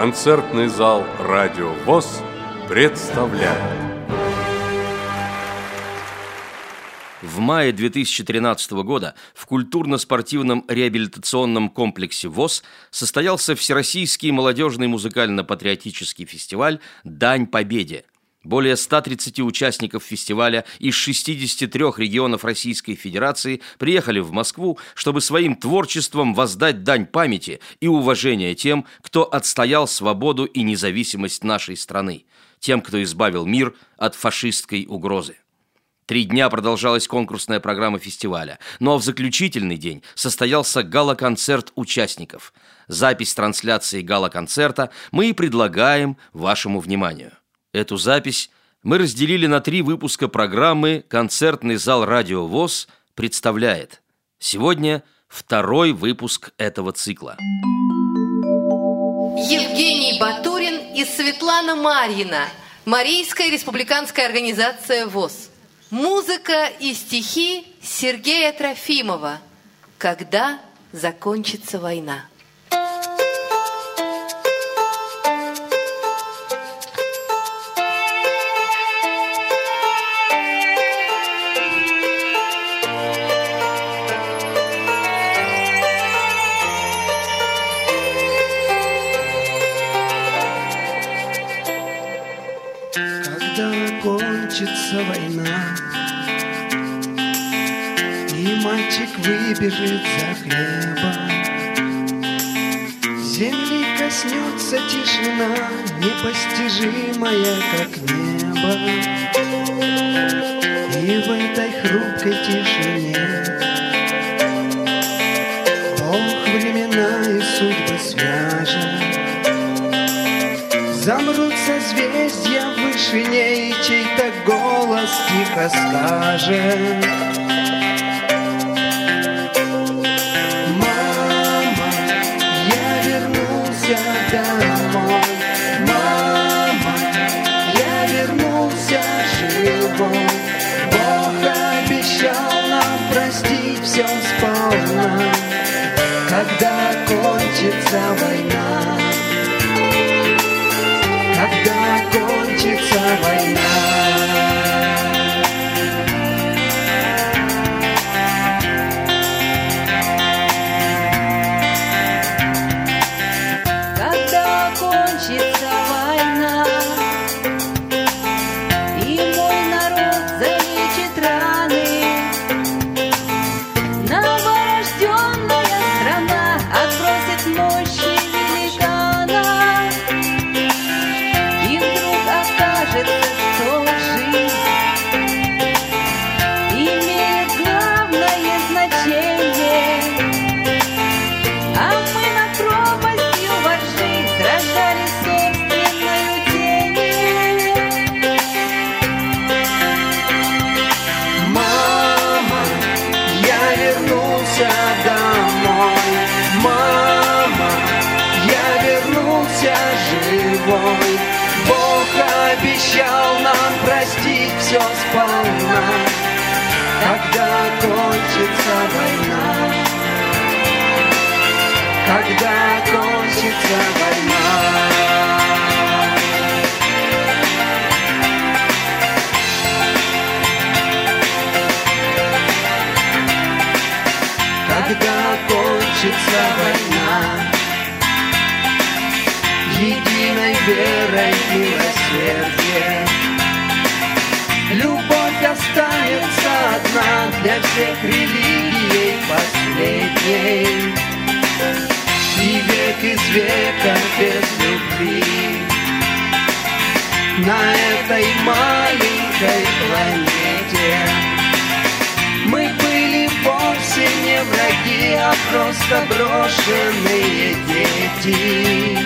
Концертный зал «Радио ВОЗ» представляет В мае 2013 года в культурно-спортивном реабилитационном комплексе ВОЗ состоялся Всероссийский молодежный музыкально-патриотический фестиваль «Дань Победе». Более 130 участников фестиваля из 63 регионов Российской Федерации приехали в Москву, чтобы своим творчеством воздать дань памяти и уважения тем, кто отстоял свободу и независимость нашей страны, тем, кто избавил мир от фашистской угрозы. Три дня продолжалась конкурсная программа фестиваля, но в заключительный день состоялся гала-концерт участников. Запись трансляции гала-концерта мы и предлагаем вашему вниманию. Эту запись мы разделили на три выпуска программы «Концертный зал Радио ВОЗ» представляет. Сегодня второй выпуск этого цикла. Евгений Батурин и Светлана Марьина. Марийская республиканская организация ВОЗ. Музыка и стихи Сергея Трофимова. Когда закончится война? Война. И мальчик выбежит за хлебом Земли коснется тишина Непостижимая, как небо. И в этой хрупкой тишине голос тихо скажет. Мама, я вернулся домой. Мама, я вернулся живой. Бог обещал нам простить все сполна, когда кончится война живой. Бог обещал нам простить все сполна, когда кончится война. Когда кончится война. когда кончится война. Единой верой милосердие. Любовь останется одна для всех религий последней. И век из века без любви на этой маленькой планете. Мы были вовсе не враги, а просто брошенные дети.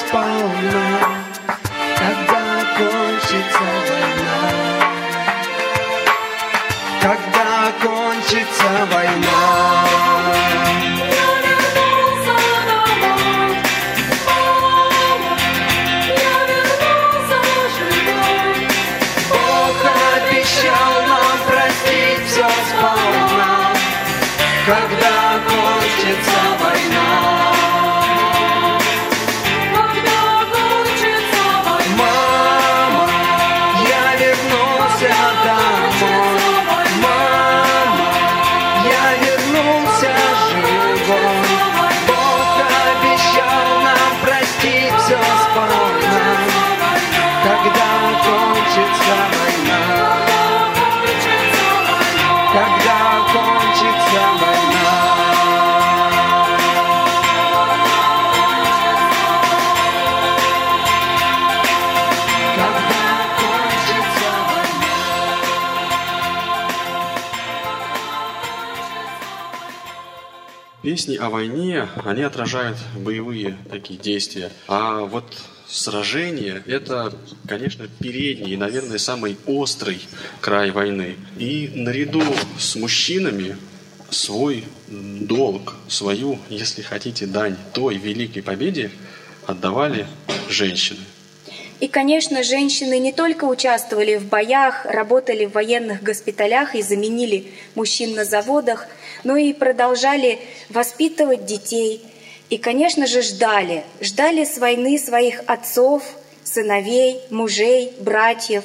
Простить Песни о войне, они отражают боевые такие действия. А вот сражение – это, конечно, передний и, наверное, самый острый край войны. И наряду с мужчинами свой долг, свою, если хотите, дань той великой победе отдавали женщины. И, конечно, женщины не только участвовали в боях, работали в военных госпиталях и заменили мужчин на заводах, но и продолжали воспитывать детей. И, конечно же, ждали. Ждали с войны своих отцов, сыновей, мужей, братьев.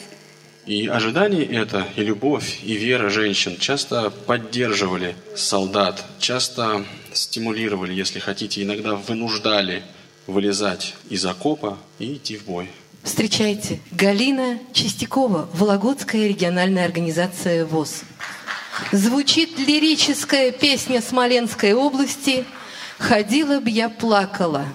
И ожидание это, и любовь, и вера женщин часто поддерживали солдат, часто стимулировали, если хотите, иногда вынуждали вылезать из окопа и идти в бой. Встречайте, Галина Чистякова, Вологодская региональная организация ВОЗ. Звучит лирическая песня Смоленской области «Ходила б я плакала».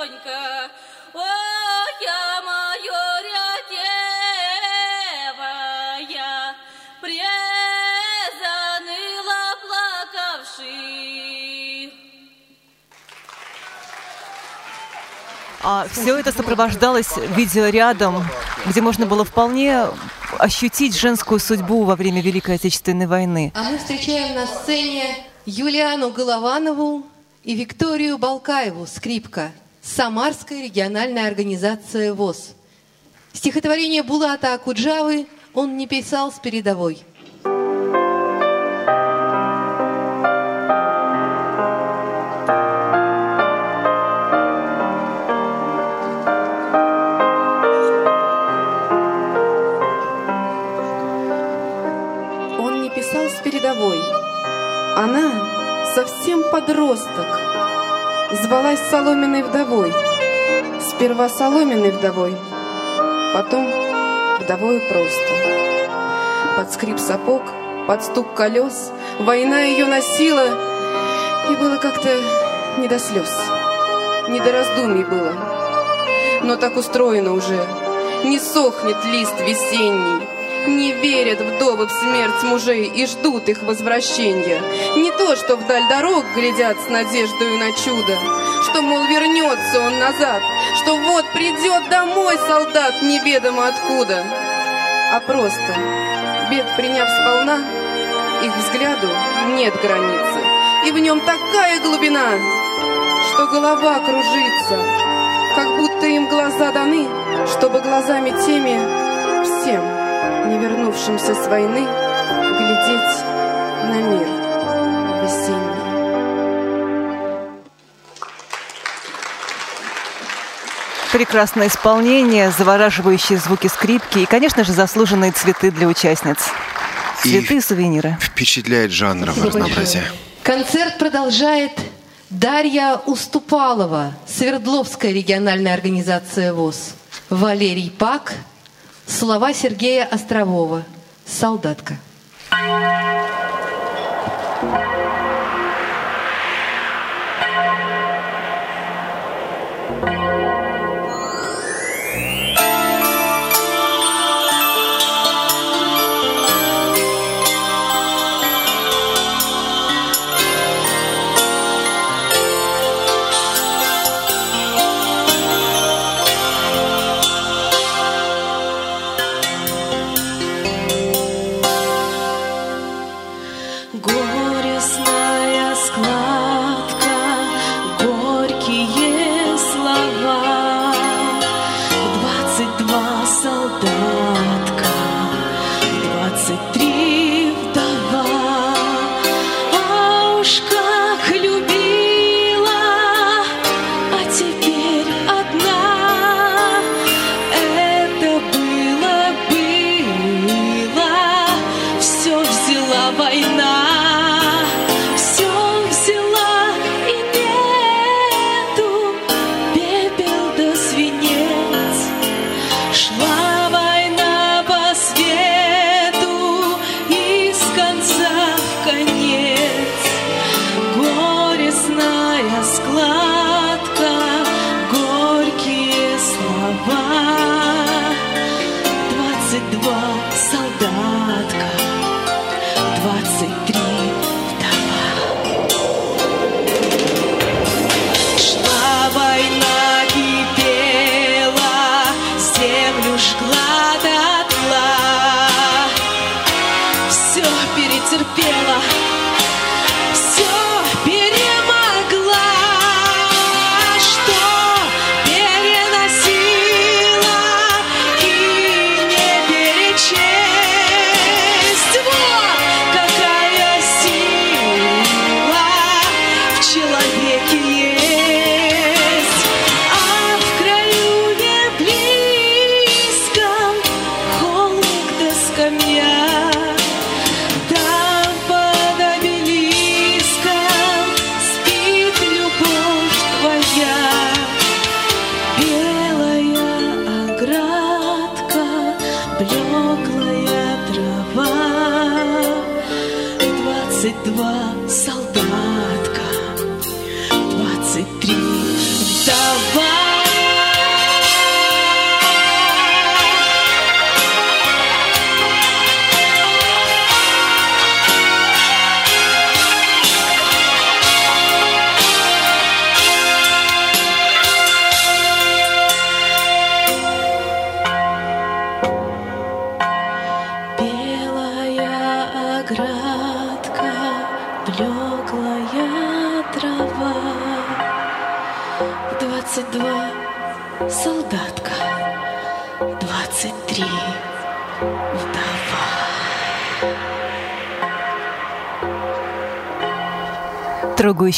Сердечонька, ой, я мое рятевая, презаныла плакавши. А все это сопровождалось видеорядом, где можно было вполне ощутить женскую судьбу во время Великой Отечественной войны. А мы встречаем на сцене Юлиану Голованову и Викторию Балкаеву, скрипка, Самарская региональная организация ВОЗ. Стихотворение Булата Акуджавы он не писал с передовой. написал с передовой. Она совсем подросток, звалась соломенной вдовой. Сперва соломенной вдовой, потом вдовою просто. Под скрип сапог, под стук колес Война ее носила, и было как-то не до слез, не до раздумий было. Но так устроено уже, не сохнет лист весенний, не верят вдовы в смерть мужей и ждут их возвращения. Не то, что вдаль дорог глядят с надеждой на чудо, что, мол, вернется он назад, что вот придет домой солдат неведомо откуда, а просто, бед приняв сполна, их взгляду нет границы, и в нем такая глубина, что голова кружится, как будто им глаза даны, чтобы глазами теми всем, не вернувшимся с войны, глядеть на мир весенний. Прекрасное исполнение, завораживающие звуки скрипки и, конечно же, заслуженные цветы для участниц. Цветы и сувениры. Впечатляет жанром Спасибо разнообразие. большое. Концерт продолжает Дарья Уступалова, Свердловская региональная организация ВОЗ. Валерий Пак, слова Сергея Острового, «Солдатка». Горестная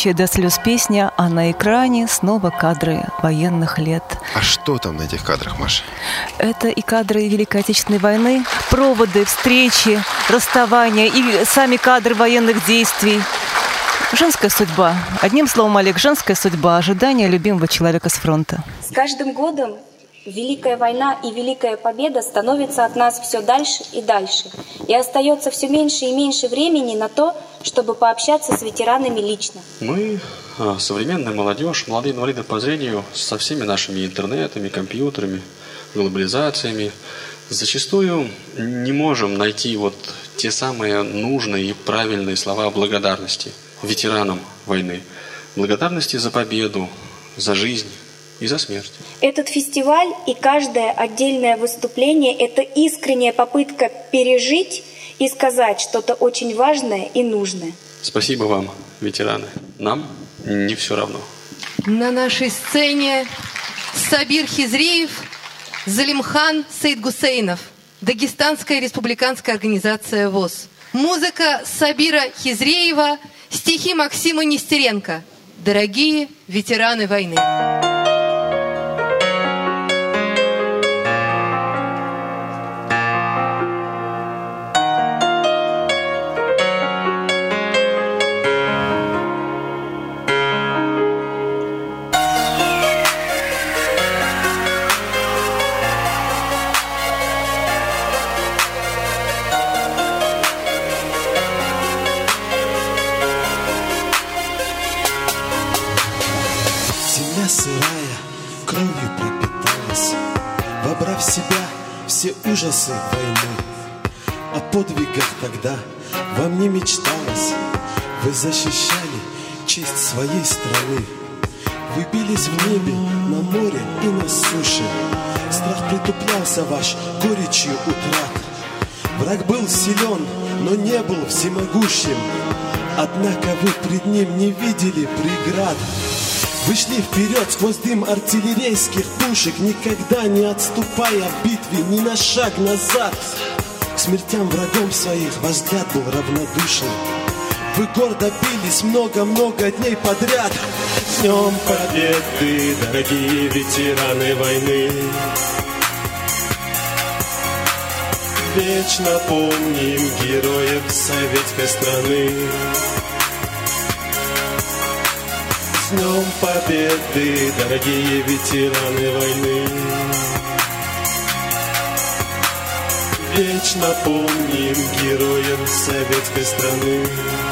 Трогающая до слез песня, а на экране снова кадры военных лет. А что там на этих кадрах, Маша? Это и кадры Великой Отечественной войны, проводы, встречи, расставания и сами кадры военных действий. Женская судьба. Одним словом, Олег, женская судьба, ожидание любимого человека с фронта. С каждым годом Великая война и Великая победа становятся от нас все дальше и дальше. И остается все меньше и меньше времени на то, чтобы пообщаться с ветеранами лично. Мы, а, современная молодежь, молодые инвалиды по зрению, со всеми нашими интернетами, компьютерами, глобализациями, зачастую не можем найти вот те самые нужные и правильные слова благодарности ветеранам войны. Благодарности за победу, за жизнь и за смерть. Этот фестиваль и каждое отдельное выступление – это искренняя попытка пережить и сказать что-то очень важное и нужное. Спасибо вам, ветераны. Нам не все равно. На нашей сцене Сабир Хизреев, Залимхан Сейдгусейнов, Дагестанская республиканская организация ВОЗ. Музыка Сабира Хизреева, стихи Максима Нестеренко. Дорогие ветераны войны. Вы защищали честь своей страны. Вы бились в небе, на море и на суше. Страх притуплялся ваш горечью утрат. Враг был силен, но не был всемогущим. Однако вы пред ним не видели преград. Вы шли вперед сквозь дым артиллерийских пушек, Никогда не отступая в битве ни на шаг назад. К смертям врагом своих ваш был равнодушен. Вы гордо бились много-много дней подряд. С Днем Победы, дорогие ветераны войны! Вечно помним героев советской страны. С Днем Победы, дорогие ветераны войны! Вечно помним героев советской страны.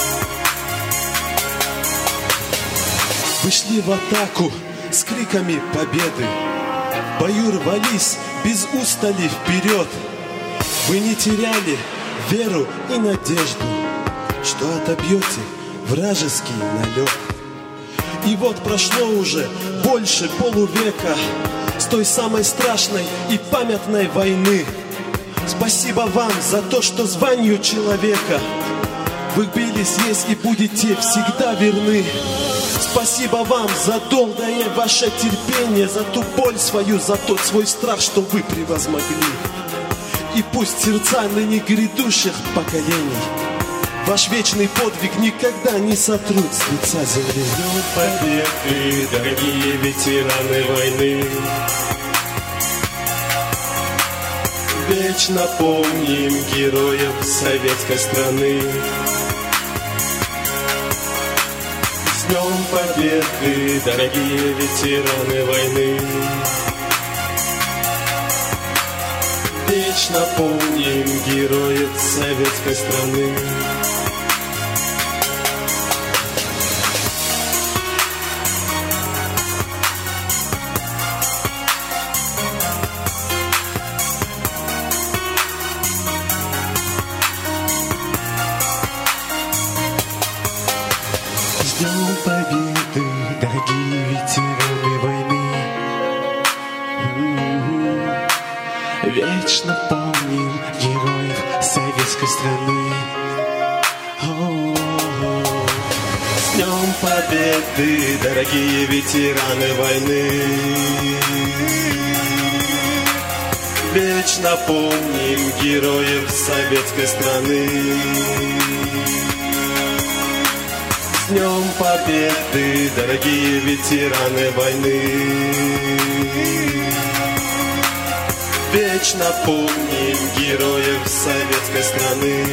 Вы шли в атаку с криками победы. В бою рвались без устали вперед. Вы не теряли веру и надежду, что отобьете вражеский налет. И вот прошло уже больше полувека с той самой страшной и памятной войны. Спасибо вам за то, что званию человека вы бились, есть и будете всегда верны. Спасибо вам за долгое ваше терпение, за ту боль свою, за тот свой страх, что вы превозмогли. И пусть сердца ныне грядущих поколений Ваш вечный подвиг никогда не сотрут с лица земли. Победы, дорогие ветераны войны, Вечно помним героев советской страны. Днем Победы, дорогие ветераны войны, Вечно помним героев советской страны. Вечно помним героев советской страны. С Днем Победы, дорогие ветераны войны! Вечно помним героев советской страны.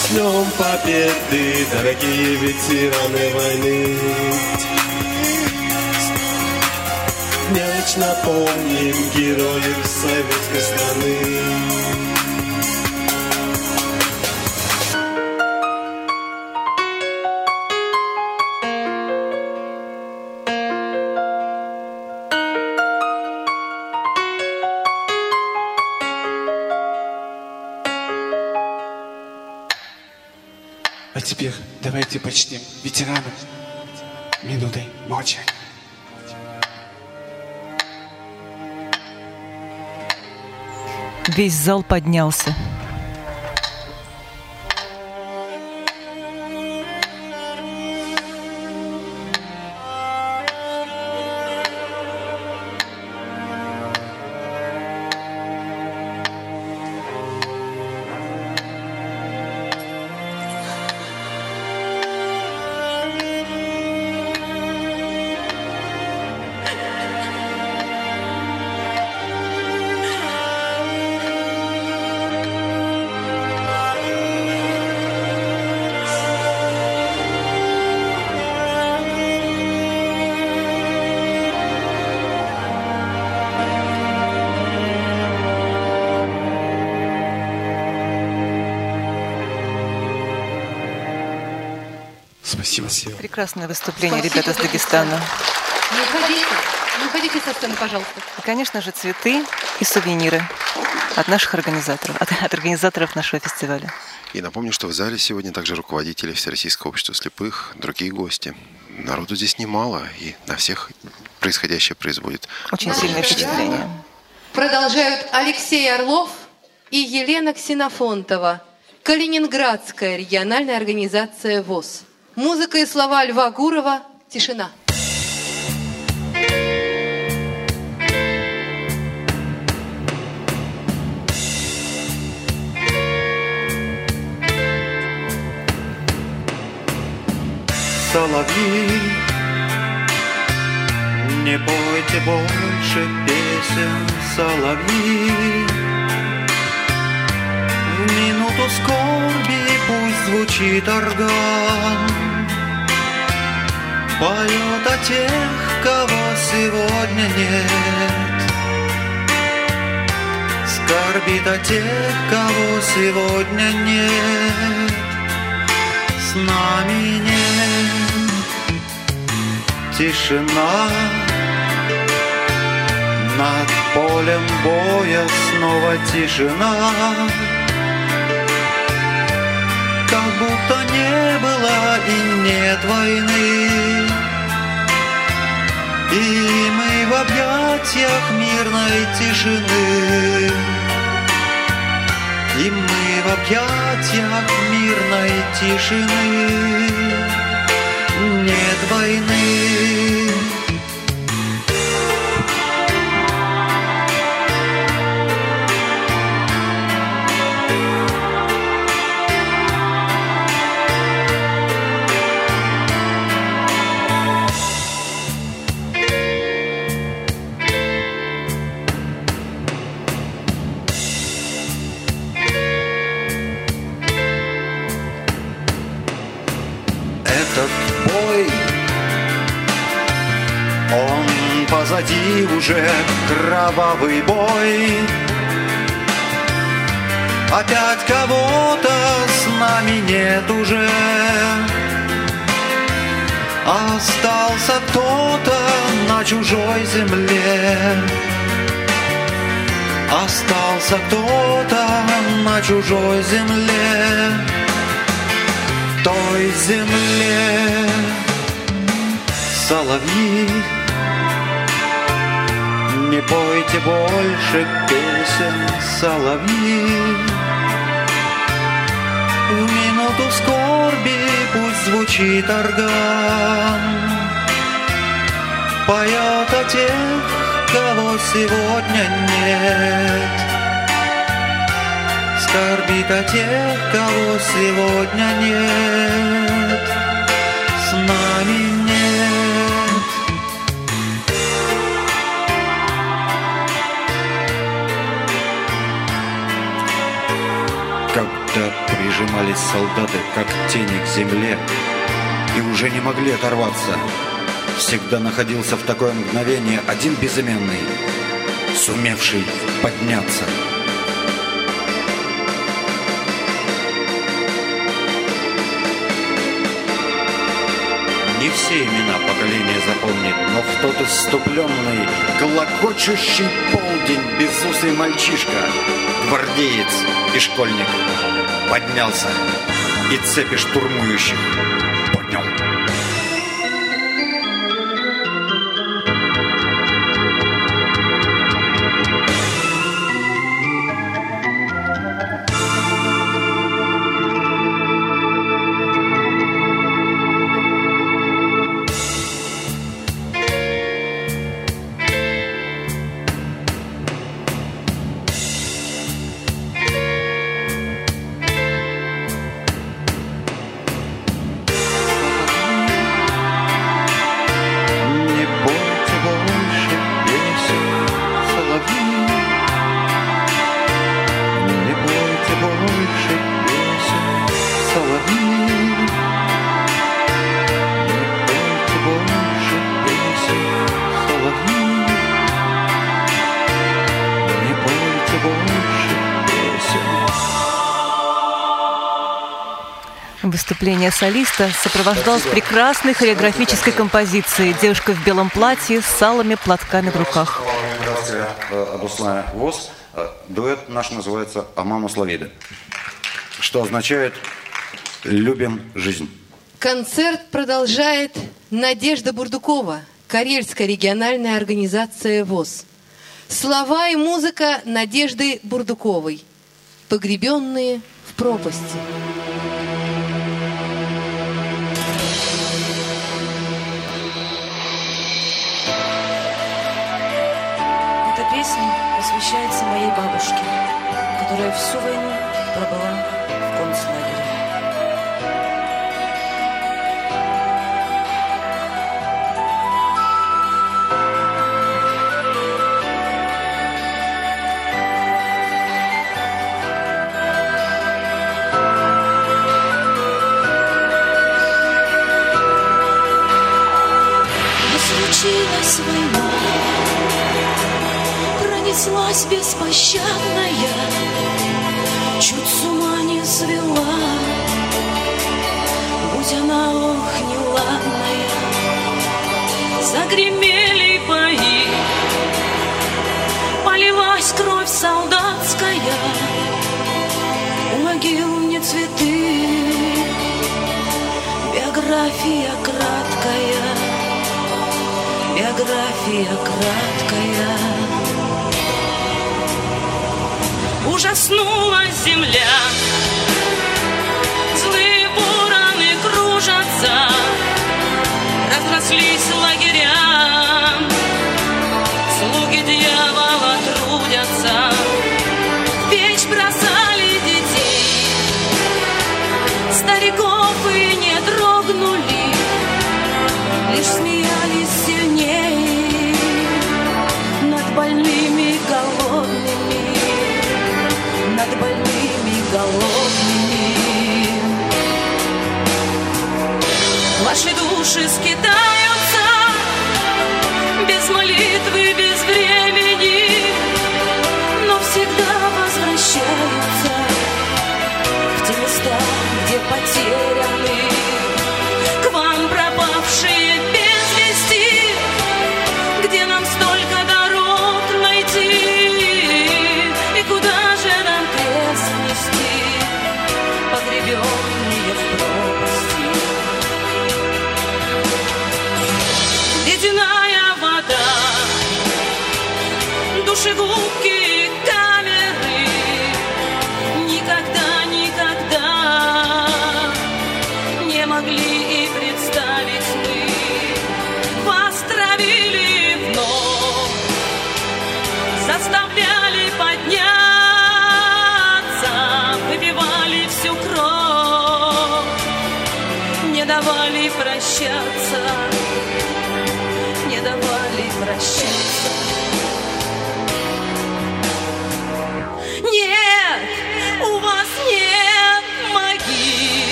С Днем Победы, дорогие ветераны войны! Вечно помним героев советской страны. А теперь давайте почтим ветеранов минутой молчания. Весь зал поднялся. Спасибо. Прекрасное выступление, Спасибо, ребята с Дагестана. Не уходите, не уходите со сцены, пожалуйста. И, конечно же, цветы и сувениры от наших организаторов, от, от организаторов нашего фестиваля. И напомню, что в зале сегодня также руководители Всероссийского общества слепых, другие гости. Народу здесь немало, и на всех происходящее производит Очень сильное впечатление. Продолжают Алексей Орлов и Елена Ксенофонтова. Калининградская региональная организация ВОЗ. Музыка и слова Льва Гурова «Тишина». соловьи, не пойте больше песен, соловьи. Минуту скорби пусть звучит орган, Поет о тех, кого сегодня нет. Скорбит о тех, кого сегодня нет. С нами нет тишина Над полем боя снова тишина Как будто не было и нет войны. И мы в объятиях мирной тишины. И мы в объятиях мирной тишины. Нет войны уже кровавый бой. Опять кого-то с нами нет уже. Остался кто-то на чужой земле. Остался кто-то на чужой земле той земле соловьи. Не пойте больше песен, соловьи. В минуту скорби пусть звучит орган, Поет о тех, кого сегодня нет. скорбит о тех, кого сегодня нет. С нами Когда прижимались солдаты, как тени к земле, и уже не могли оторваться, всегда находился в такое мгновение один безыменный, сумевший подняться. Не все имена поколения запомнит, но в тот иступленный, колокочущий полдень безусый мальчишка, гвардеец и школьник поднялся и цепи штурмующих поднял. Выступление солиста сопровождалось прекрасной хореографической композицией «Девушка в белом платье с салами платками в руках». Организация областная ВОЗ. Дуэт наш называется «Амама Славида», что означает «любим жизнь». Концерт продолжает Надежда Бурдукова, Карельская региональная организация ВОЗ. Слова и музыка Надежды Бурдуковой. Погребенные в пропасти. Песня посвящается моей бабушке, которая всю войну пронеслась беспощадная, чуть с ума не свела, будь она ох неладная. Загремели бои, полилась кровь солдатская, у могил не цветы, биография краткая биография краткая. Ужаснулась земля, злые вороны кружатся, разрослись души скитаются без молитвы, без времени, но всегда возвращаются в те места, где потеряны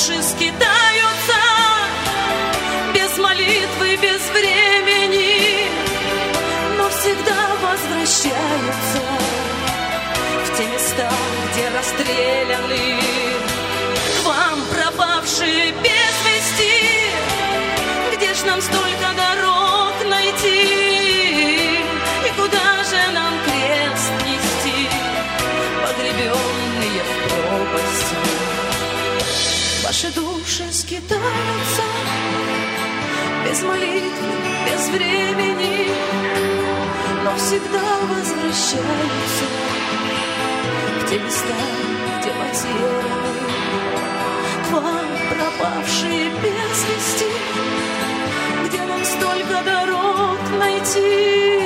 души скитаются без молитвы, без времени, но всегда возвращаются в те места, где расстреляны. К вам пропавшие без вести, где ж нам столько скитаются без молитвы, без времени, но всегда возвращаются в те места, где потеряны. Вам пропавшие без вести, где нам столько дорог найти,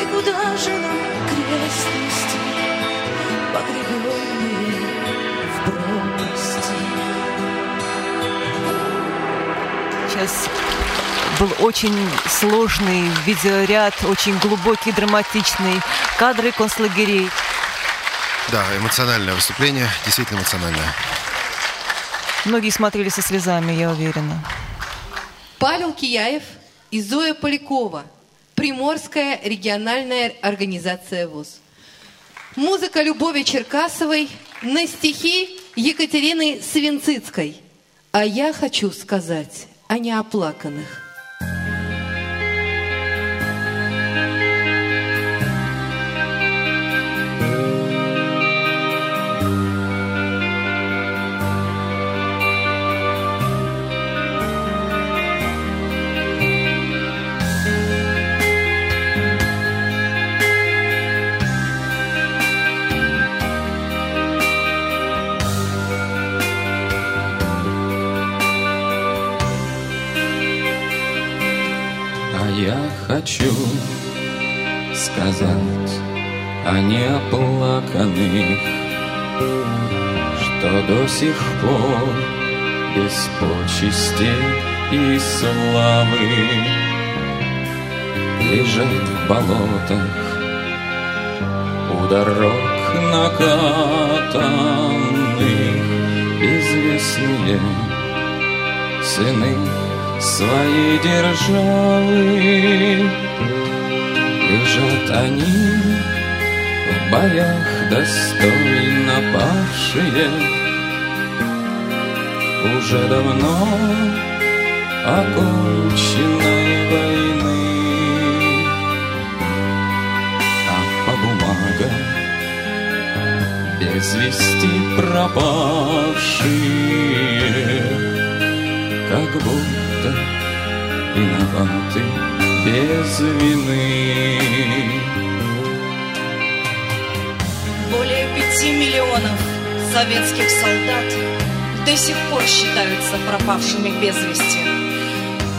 и куда же нам крест нести, погребенные Сейчас был очень сложный видеоряд, очень глубокий, драматичный. Кадры концлагерей. Да, эмоциональное выступление, действительно эмоциональное. Многие смотрели со слезами, я уверена. Павел Кияев и Зоя Полякова. Приморская региональная организация ВОЗ. Музыка Любови Черкасовой на стихи Екатерины Свинцицкой. А я хочу сказать о неоплаканных. А что до сих пор без почести и славы лежат в болотах у дорог накатанных известные сыны своей державы. Лежат они в боях достойно павшие, Уже давно оконченной войны. А по бумагам без вести пропавшие, Как будто виноваты без вины. Пяти миллионов советских солдат до сих пор считаются пропавшими без вести.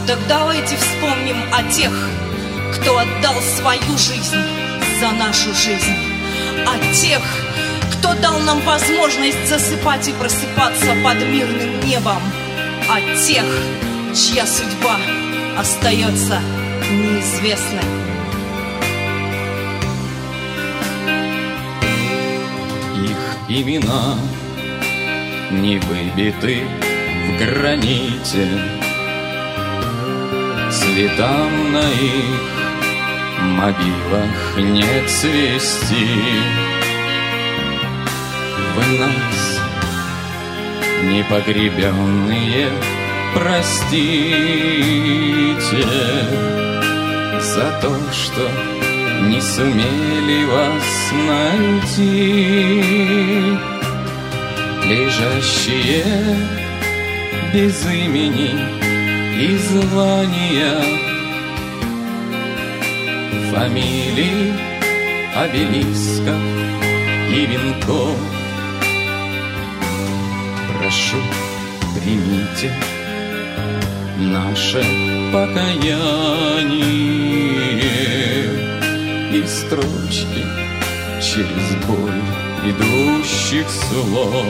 Так давайте вспомним о тех, кто отдал свою жизнь за нашу жизнь. О тех, кто дал нам возможность засыпать и просыпаться под мирным небом. О тех, чья судьба остается неизвестной. Имена не выбиты в граните, Цветам на их могилах нет свести. Вы нас, непогребенные, простите За то, что не сумели вас найти. Лежащие без имени и звания. Фамилий, обелисков и венков. Прошу, примите наше покаяние строчки через боль идущих слов.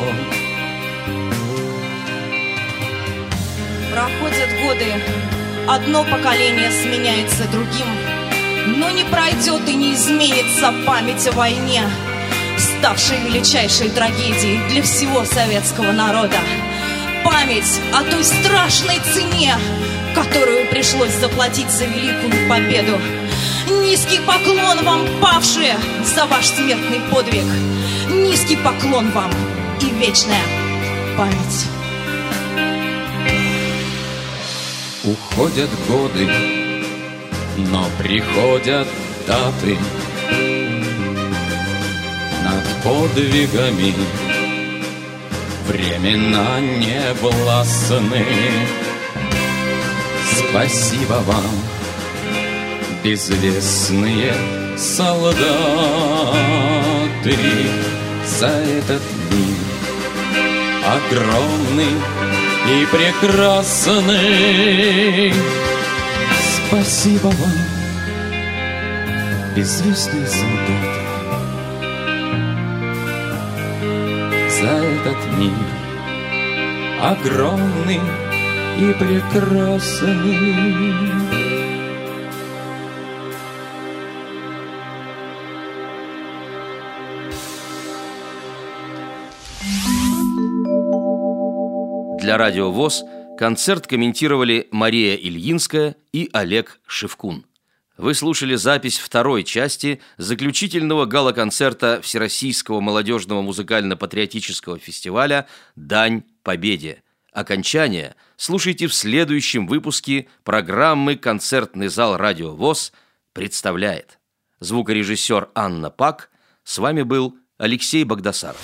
Проходят годы, одно поколение сменяется другим, но не пройдет и не изменится память о войне, ставшей величайшей трагедией для всего советского народа. Память о той страшной цене, которую пришлось заплатить за великую победу. Низкий поклон вам, павшие, за ваш смертный подвиг. Низкий поклон вам и вечная память. Уходят годы, но приходят даты Над подвигами времена не властны Спасибо вам, безвестные солдаты За этот мир огромный и прекрасный. Спасибо вам, беззвездные солдаты, за этот мир огромный и прекрасный. Для радио ВОЗ концерт комментировали Мария Ильинская и Олег Шевкун. Вы слушали запись второй части заключительного гала-концерта Всероссийского молодежного музыкально-патриотического фестиваля «Дань Победе». Окончание слушайте в следующем выпуске программы «Концертный зал Радио ВОЗ» представляет. Звукорежиссер Анна Пак. С вами был Алексей Богдасаров.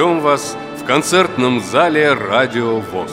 Ждем вас в концертном зале «Радио ВОЗ».